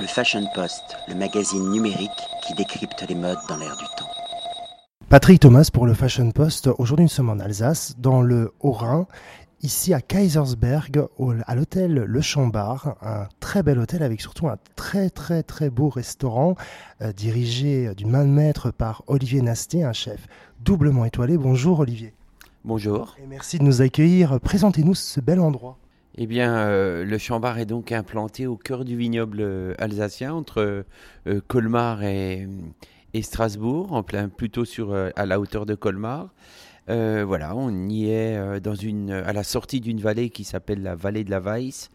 Le Fashion Post, le magazine numérique qui décrypte les modes dans l'air du temps. Patrick Thomas pour le Fashion Post. Aujourd'hui, nous sommes en Alsace, dans le Haut-Rhin, ici à Kaisersberg, à l'hôtel Le Chambard, un très bel hôtel avec surtout un très très très beau restaurant euh, dirigé d'une main de maître par Olivier Nasté, un chef doublement étoilé. Bonjour Olivier. Bonjour. Et merci de nous accueillir. Présentez-nous ce bel endroit. Eh bien, euh, le Chambard est donc implanté au cœur du vignoble euh, alsacien, entre Colmar et, Strasbourg, en plein, plutôt sur, euh, à la hauteur de Colmar. Euh, voilà, on y est euh, dans une, à la sortie d'une vallée qui s'appelle la vallée de la Weiss.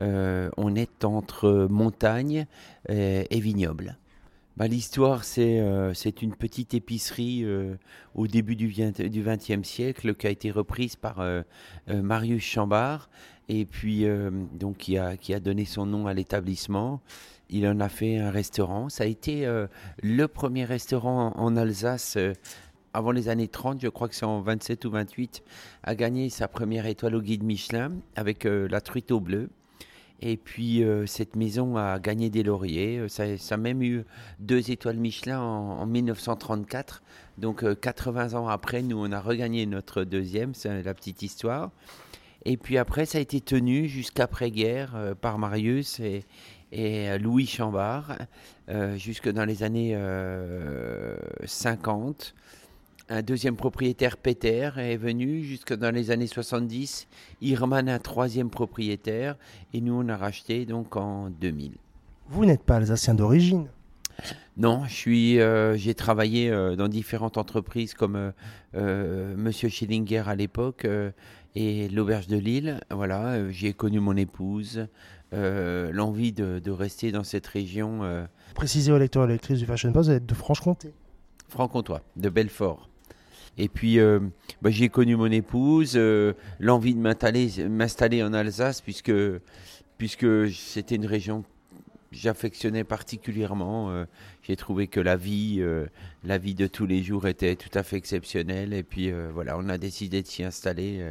on est entre montagne et vignoble. Bah, L'histoire, c'est c'est une petite épicerie au début du XXe siècle qui a été reprise par Marius Chambard et puis qui a, donné son nom à l'établissement. Il en a fait un restaurant. Ça a été euh, le premier restaurant en, Alsace euh, avant les années 30, je crois que c'est en 27 ou 28, a gagné sa première étoile au guide Michelin avec euh, la truite au bleu. Et puis cette maison a gagné des lauriers. Ça, a même eu deux étoiles Michelin en, 1934. Donc 80 ans après, nous on a regagné notre deuxième. C'est la petite histoire. Et puis après, ça a été tenu jusqu'après-guerre par Marius et, euh, Louis Chambard, euh, jusque dans les années 50. Euh, un deuxième propriétaire, Peter, est venu jusque dans les années 70. Irman, un troisième propriétaire. Et nous, on a racheté donc en 2000. Vous n'êtes pas alsacien d'origine? Non, je suis, j'ai travaillé dans différentes entreprises comme Monsieur Schillinger à l'époque et l'auberge de Lille. Voilà, j'ai connu mon épouse, euh, l'envie de, rester dans cette région. Euh, Précisez aux lecteurs et lectrices du Fashion Post, vous êtes de Franche-Comté? Franc-Comtois, de Belfort. Et puis, euh, bah, j'ai connu mon épouse, l'envie de m'installer en Alsace, puisque, c'était une région que j'affectionnais particulièrement. j'ai trouvé que la vie, la vie de tous les jours était tout à fait exceptionnelle. Et puis, voilà, on a décidé de s'y installer.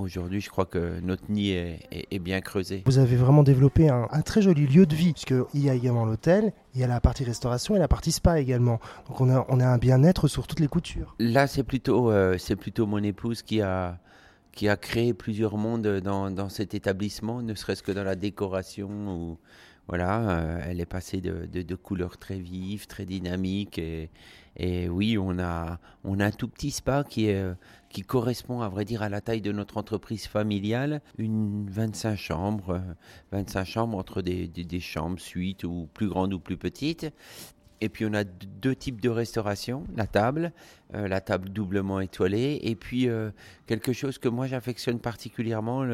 Aujourd'hui, je crois que notre nid est, bien creusé. Vous avez vraiment développé un, très joli lieu de vie, puisqu'il y a également l'hôtel, il y a la partie restauration et la partie spa également. Donc on a, on a un bien-être sur toutes les coutures. Là, c'est plutôt, euh, c'est plutôt mon épouse qui a, qui a créé plusieurs mondes dans, dans cet établissement, ne serait-ce que dans la décoration. Ou, voilà, euh, elle est passée de, de, de, couleurs très vives, très dynamiques et, et oui, on a, on a un tout petit spa qui, est, qui correspond, à vrai dire, à la taille de notre entreprise familiale. Une 25 chambres, 25 chambres entre des, chambres, suites ou plus grandes ou plus petites. Et puis on a deux types de restauration, la table, euh, la table doublement étoilée, et puis euh, quelque chose que moi j'affectionne particulièrement,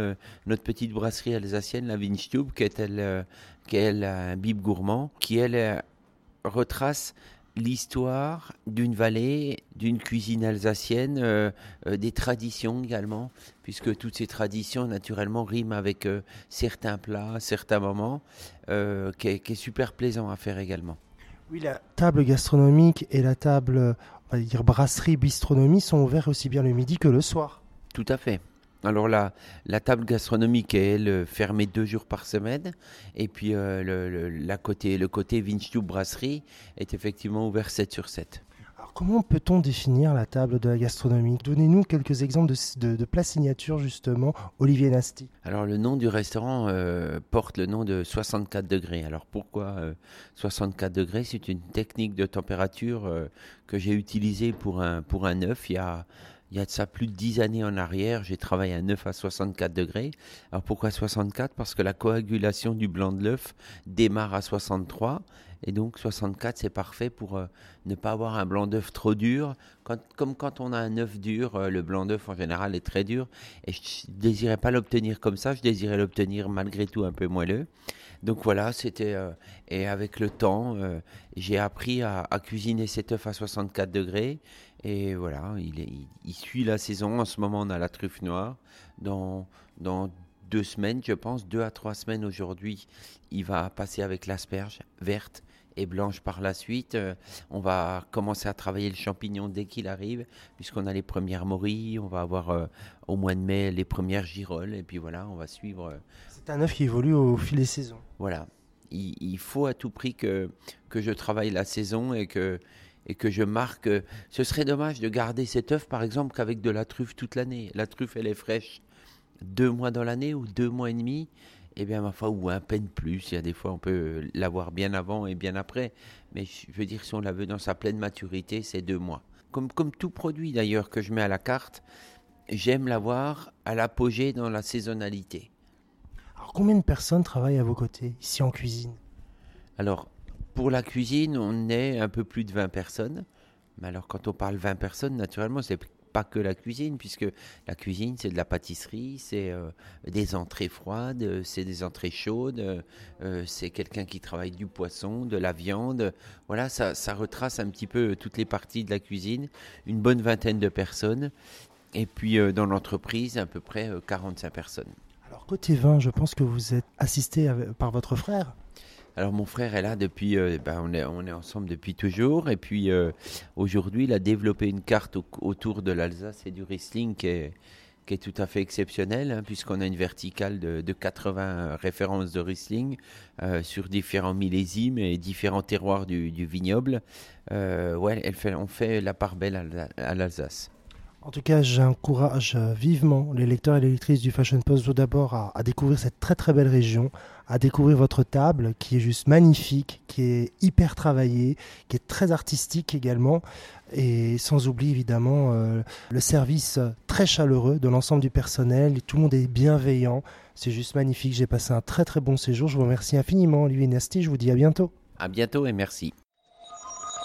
notre petite brasserie alsacienne, la Winstube, qui est, elle, euh, qui est un bib gourmand, qui elle retrace l'histoire d'une vallée, d'une cuisine alsacienne, euh, euh, des traditions également, puisque toutes ces traditions naturellement riment avec euh, certains plats, certains moments, qui est, super plaisant à faire également. Oui, la table gastronomique et la table, on va dire brasserie, bistronomie sont ouverts aussi bien le midi que le soir. Tout à fait. Alors la, la table gastronomique est elle, fermée deux jours par semaine et puis euh, le, la côté, le côté brasserie est effectivement ouvert 7 sur 7. Alors comment peut-on définir la table de la gastronomie? Donnez-nous quelques exemples de, de, plats signature justement, Olivier Nasty. Alors le nom du restaurant euh, porte le nom de 64 degrés. Alors pourquoi 64 euh, degrés? C'est une technique de température que j'ai utilisée pour un, pour un œuf il y a il y a de ça plus de 10 années en arrière, j'ai travaillé à 9 à 64 degrés. Alors pourquoi 64 Parce que la coagulation du blanc de l'œuf démarre à 63. Et donc 64, c'est parfait pour euh, ne pas avoir un blanc d'œuf trop dur. comme quand on a un œuf dur, euh, le blanc d'œuf en général est très dur. Et je ne désirais pas l'obtenir comme ça, je désirais l'obtenir malgré tout un peu moelleux. Donc voilà, c'était... Euh, et avec le temps, j'ai appris à, à, cuisiner cet œuf à 64 degrés. Et voilà, il, il, suit la saison. En ce moment, on a la truffe noire. Dans, dans deux semaines, je pense, deux à trois semaines aujourd'hui, il va passer avec l'asperge verte et blanche par la suite. Euh, on va commencer à travailler le champignon dès qu'il arrive, puisqu'on a les premières morilles. On va avoir euh, au mois de mai les premières girolles. Et puis voilà, on va suivre. Euh, C'est un œuf qui évolue au fil des saisons. Voilà. il, faut à tout prix que, que je travaille la saison et que, et que je marque. Ce serait dommage de garder cet œuf, par exemple, qu'avec de la truffe toute l'année. La truffe, elle est fraîche deux mois dans l'année ou deux mois et demi. Eh bien, ma foi, ou un peine plus. Il y a des fois, on peut l'avoir bien avant et bien après. Mais je veux dire, si on la veut dans sa pleine maturité, c'est deux mois. Comme, comme tout produit d'ailleurs que je mets à la carte, j'aime l'avoir à l'apogée dans la saisonnalité. Alors, combien de personnes travaillent à vos côtés, ici en cuisine? Alors, pour la cuisine, on est un peu plus de 20 personnes. Mais alors, quand on parle 20 personnes, naturellement, c'est pas que la cuisine, puisque la cuisine, c'est de la pâtisserie, c'est euh, des entrées froides, c'est des entrées chaudes, euh, c'est quelqu'un qui travaille du poisson, de la viande. Voilà, ça, ça, retrace un petit peu toutes les parties de la cuisine, une bonne vingtaine de personnes. Et puis euh, dans l'entreprise, à peu près 45 personnes. Alors côté vin, je pense que vous êtes assisté par votre frère alors mon frère est là depuis, euh, ben, on, est, ensemble depuis toujours. Et puis euh, aujourd'hui, il a développé une carte autour de l'Alsace et du Riesling qui est, tout à fait exceptionnelle, hein, puisqu'on a une verticale de, de 80 références de Riesling euh, sur différents millésimes et différents terroirs du, vignoble. ouais, on fait la part belle à l'Alsace. En tout cas, j'encourage vivement les lecteurs et les lectrices du Fashion Post tout d'abord à, découvrir cette très très belle région, à découvrir votre table qui est juste magnifique, qui est hyper travaillée, qui est très artistique également, et sans oublier évidemment euh, le service très chaleureux de l'ensemble du personnel. Tout le monde est bienveillant, c'est juste magnifique. J'ai passé un très très bon séjour. Je vous remercie infiniment, Olivier Nasty. Je vous dis à bientôt. À bientôt et merci.